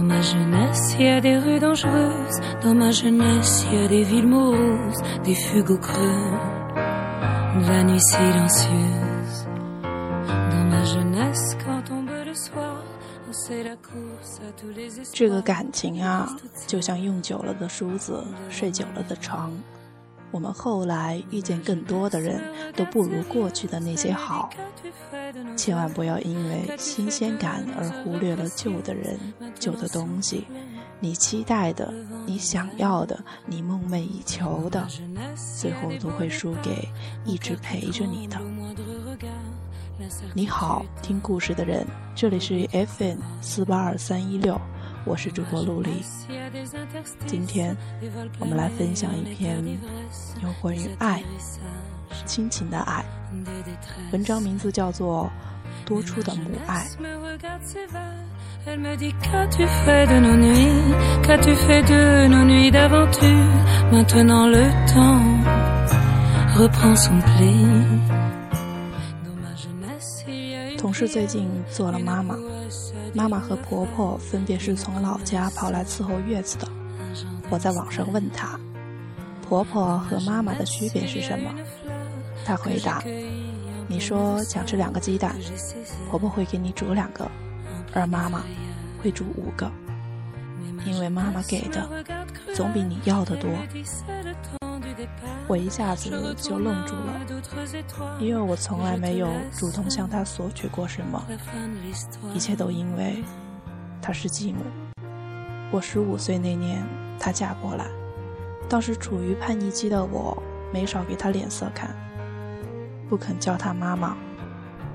Dans ma jeunesse, il y a des rues dangereuses. Dans ma jeunesse, il y a des villes moroses, des fugues au creux, de la nuit silencieuse. Dans ma jeunesse, quand tombe le soir, on sait la course à tous les 这 espoirs. 个感情啊，就像用久了的梳子，睡久了的床。我们后来遇见更多的人，都不如过去的那些好。千万不要因为新鲜感而忽略了旧的人、旧的东西，你期待的、你想要的、你梦寐以求的，最后都会输给一直陪着你的。你好，听故事的人，这里是 FM 四八二三一六，我是主播陆离。今天我们来分享一篇有关于爱、亲情的爱。文章名字叫做《多出的母爱》。同事最近做了妈妈，妈妈和婆婆分别是从老家跑来伺候月子的。我在网上问她，婆婆和妈妈的区别是什么？她回答：你说想吃两个鸡蛋，婆婆会给你煮两个，而妈妈会煮五个，因为妈妈给的总比你要的多。我一下子就愣住了，因为我从来没有主动向她索取过什么，一切都因为她是继母。我十五岁那年，她嫁过来，当时处于叛逆期的我，没少给她脸色看，不肯叫她妈妈，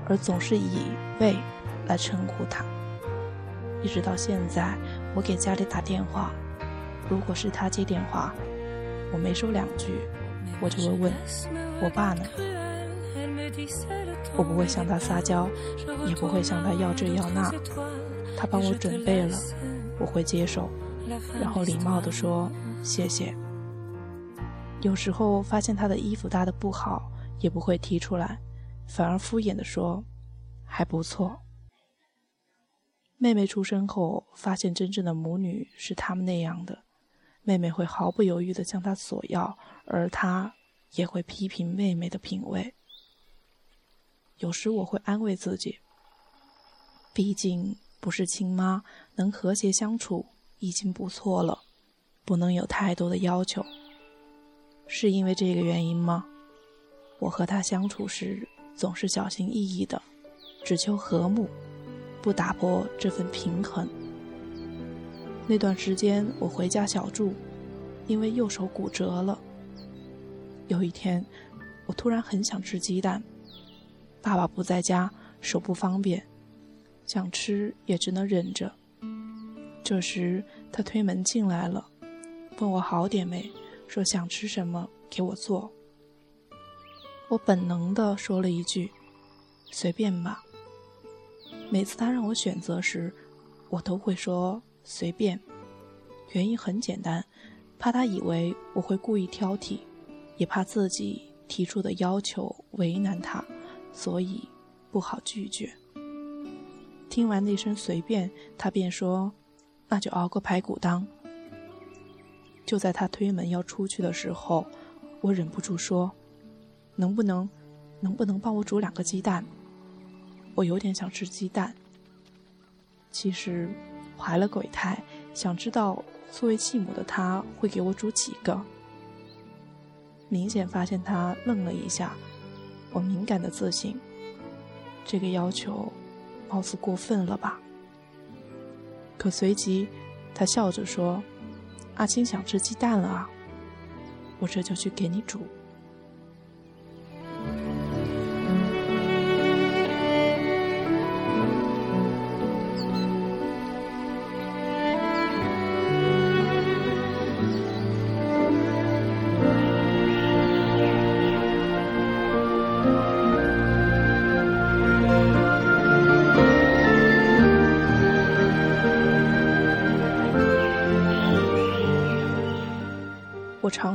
而总是以“喂”来称呼她。一直到现在，我给家里打电话，如果是她接电话，我没说两句，我就会问我爸呢。我不会向他撒娇，也不会向他要这要那。他帮我准备了，我会接受，然后礼貌地说谢谢。有时候发现他的衣服搭的不好，也不会提出来，反而敷衍地说还不错。妹妹出生后，发现真正的母女是他们那样的，妹妹会毫不犹豫地向他索要，而他也会批评妹妹的品味。有时我会安慰自己，毕竟不是亲妈，能和谐相处已经不错了，不能有太多的要求。是因为这个原因吗？我和她相处时总是小心翼翼的，只求和睦，不打破这份平衡。那段时间我回家小住，因为右手骨折了。有一天，我突然很想吃鸡蛋。爸爸不在家，手不方便，想吃也只能忍着。这时他推门进来了，问我好点没，说想吃什么给我做。我本能地说了一句：“随便吧。”每次他让我选择时，我都会说随便。原因很简单，怕他以为我会故意挑剔，也怕自己提出的要求为难他。所以不好拒绝。听完那声随便，他便说：“那就熬个排骨汤。”就在他推门要出去的时候，我忍不住说：“能不能，能不能帮我煮两个鸡蛋？我有点想吃鸡蛋。”其实怀了鬼胎，想知道作为继母的她会给我煮几个。明显发现他愣了一下。我敏感的自信，这个要求貌似过分了吧？可随即，他笑着说：“阿青想吃鸡蛋了啊，我这就去给你煮。”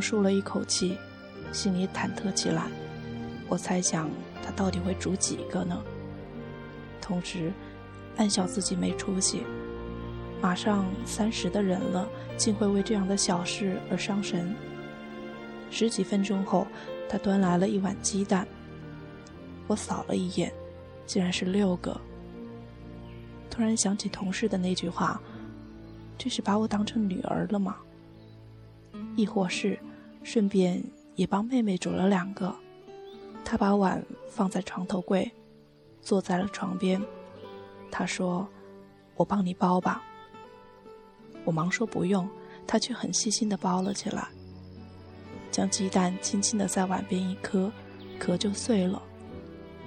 长舒了一口气，心里忐忑起来。我猜想他到底会煮几个呢？同时，暗笑自己没出息。马上三十的人了，竟会为这样的小事而伤神。十几分钟后，他端来了一碗鸡蛋。我扫了一眼，竟然是六个。突然想起同事的那句话：“这是把我当成女儿了吗？”亦或是，顺便也帮妹妹煮了两个。他把碗放在床头柜，坐在了床边。他说：“我帮你包吧。”我忙说不用，他却很细心的包了起来，将鸡蛋轻轻的在碗边一磕，壳就碎了。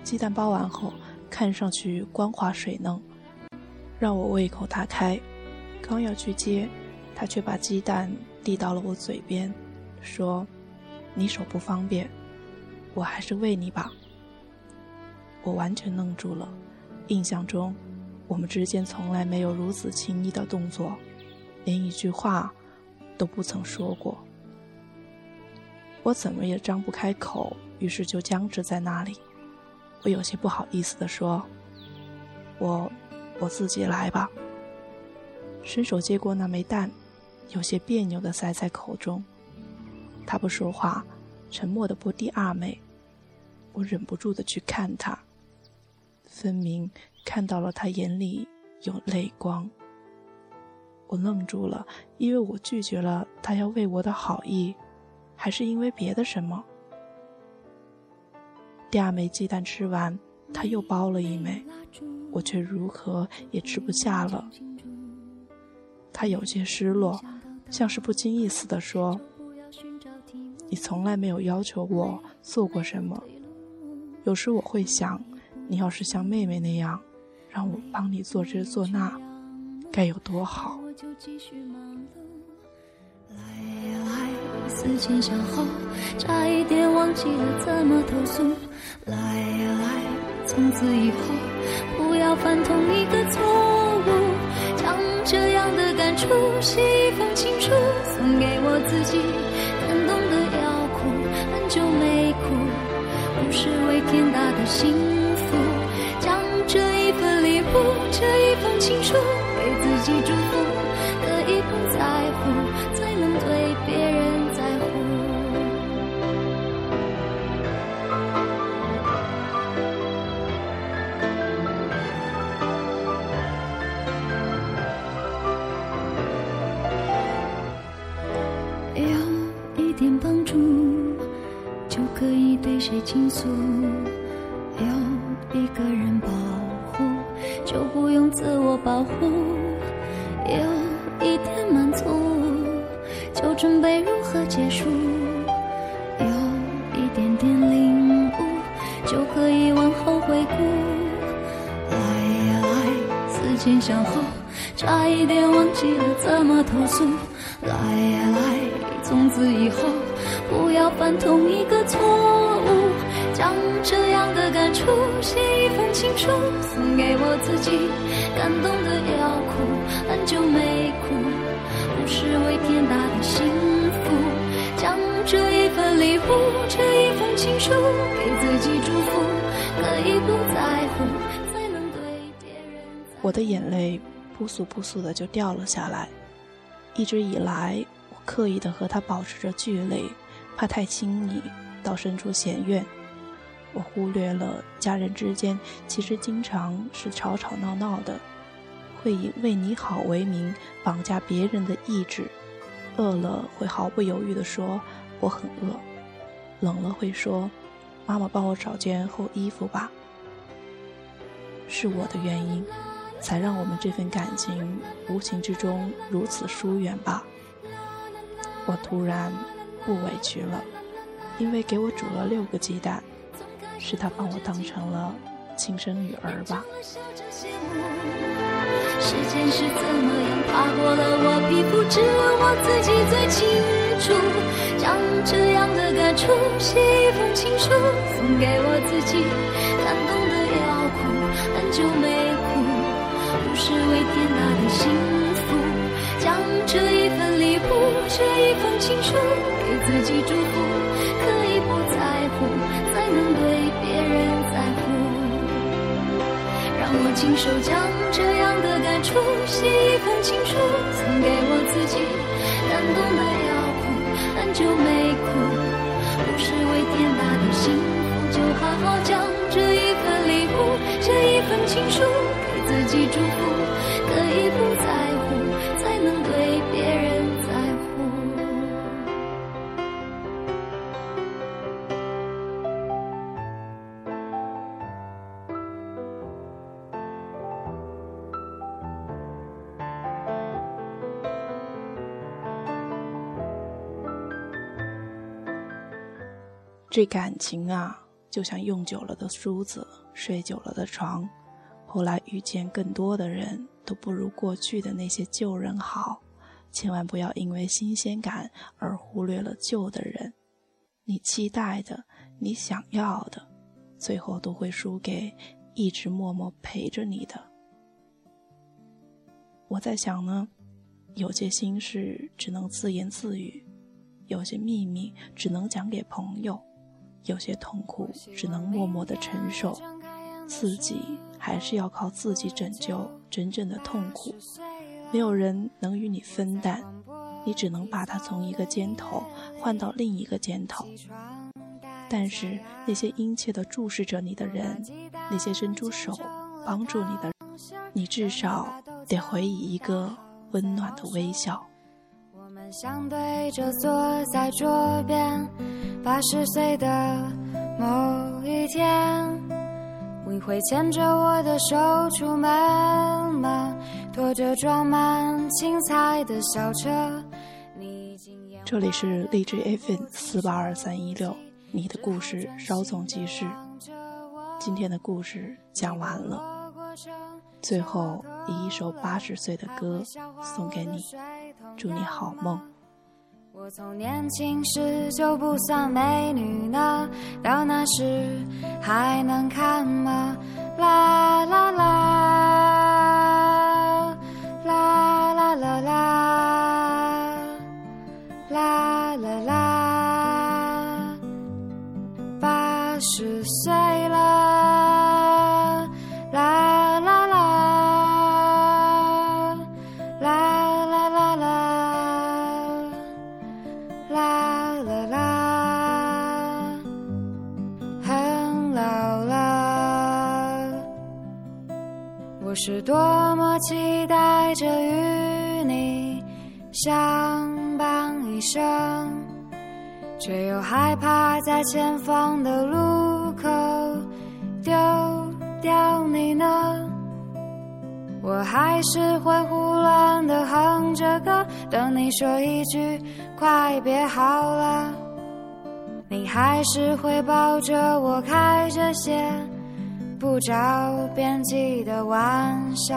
鸡蛋包完后，看上去光滑水嫩，让我胃口大开。刚要去接，他却把鸡蛋递到了我嘴边，说：“你手不方便，我还是喂你吧。”我完全愣住了，印象中，我们之间从来没有如此亲密的动作。连一句话都不曾说过，我怎么也张不开口，于是就僵直在那里。我有些不好意思地说：“我我自己来吧。”伸手接过那枚蛋，有些别扭地塞在口中。他不说话，沉默的剥第二枚。我忍不住的去看他，分明看到了他眼里有泪光。我愣住了，因为我拒绝了他要为我的好意，还是因为别的什么？第二枚鸡蛋吃完，他又包了一枚，我却如何也吃不下了。他有些失落，像是不经意似的说：“你从来没有要求我做过什么，有时我会想，你要是像妹妹那样，让我帮你做这做那，该有多好。”。来呀来，思前想后，差一点忘记了怎么投诉。来呀来，从此以后不要犯同一个错误。将这样的感触写一封天大的幸福。将这一份礼物，这一封情书，给自己祝福。准备如何结束；有一点点领悟，就可以往后回顾。来呀来，思前想后，差一点忘记了怎么投诉。来呀来，从此以后不要犯同一个错误。将这样的感触写一封情书，送给我自己。感动的要哭，很久没情书，给自己祝福，可以不在乎，才能对别人。我的眼泪扑簌扑簌的就掉了下来。一直以来，我刻意的和他保持着距离，怕太亲密，到生出嫌怨。我忽略了家人之间其实经常是吵吵闹闹的，会以为你好为名绑架别人的意志，饿了会毫不犹豫地说我很饿，冷了会说妈妈帮我找件厚衣服吧。是我的原因，才让我们这份感情无形之中如此疏远吧。我突然不委屈了，因为给我煮了六个鸡蛋。是他把我当成了亲生女儿吧。时间是怎么样爬过了我皮肤，只有我自己最清楚。将这样的感触写一封情书，送给我自己。感动的要哭，很久没哭，不是为天大的幸福。将这一份礼物，这一封情书，给自己祝福，可以不在乎。才能对别人在乎，让我亲手将这样的感触写一封情书，送给我自己。感动的就，没哭，不是为天大的幸福，就好好将这一份礼物，这一份情书给自己祝福，可以不再这感情啊，就像用久了的梳子，睡久了的床。后来遇见更多的人，都不如过去的那些旧人好。千万不要因为新鲜感而忽略了旧的人。你期待的，你想要的，最后都会输给一直默默陪着你的。我在想呢，有些心事只能自言自语，有些秘密只能讲给朋友。有些痛苦只能默默的承受，自己还是要靠自己拯救真正的痛苦。没有人能与你分担，你只能把它从一个肩头换到另一个肩头。但是那些殷切的注视着你的人，那些伸出手帮助你的，你至少得回以一个温暖的微笑。我们相对着坐在桌边。八十岁的某一天，你会牵着我的手出门吗？拖着装满青菜的小车。你这里是荔枝 FM 四八二三一六，你的故事稍纵即逝。今天的故事讲完了，最后以一首八十岁的歌送给你，祝你好梦。我从年轻时就不算美女呢，到那时还能看吗？啦啦啦，是多么期待着与你相伴一生，却又害怕在前方的路口丢掉你呢。我还是会胡乱的哼着歌，等你说一句“快别好了”，你还是会抱着我开着些。不着边际的玩笑，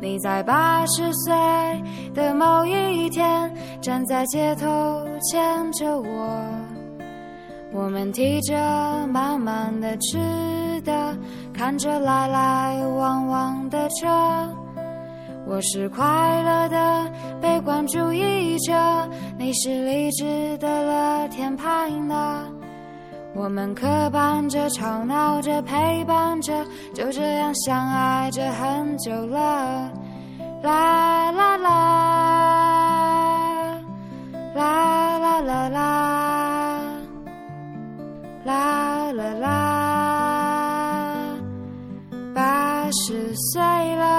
你在八十岁的某一天，站在街头牵着我，我们提着满满的吃的，看着来来往往的车，我是快乐的悲观主义者，你是理智的乐天派呢。我们磕绊着，吵闹着，陪伴着，就这样相爱着很久了。啦啦啦，啦啦啦啦，啦啦啦，八十岁了。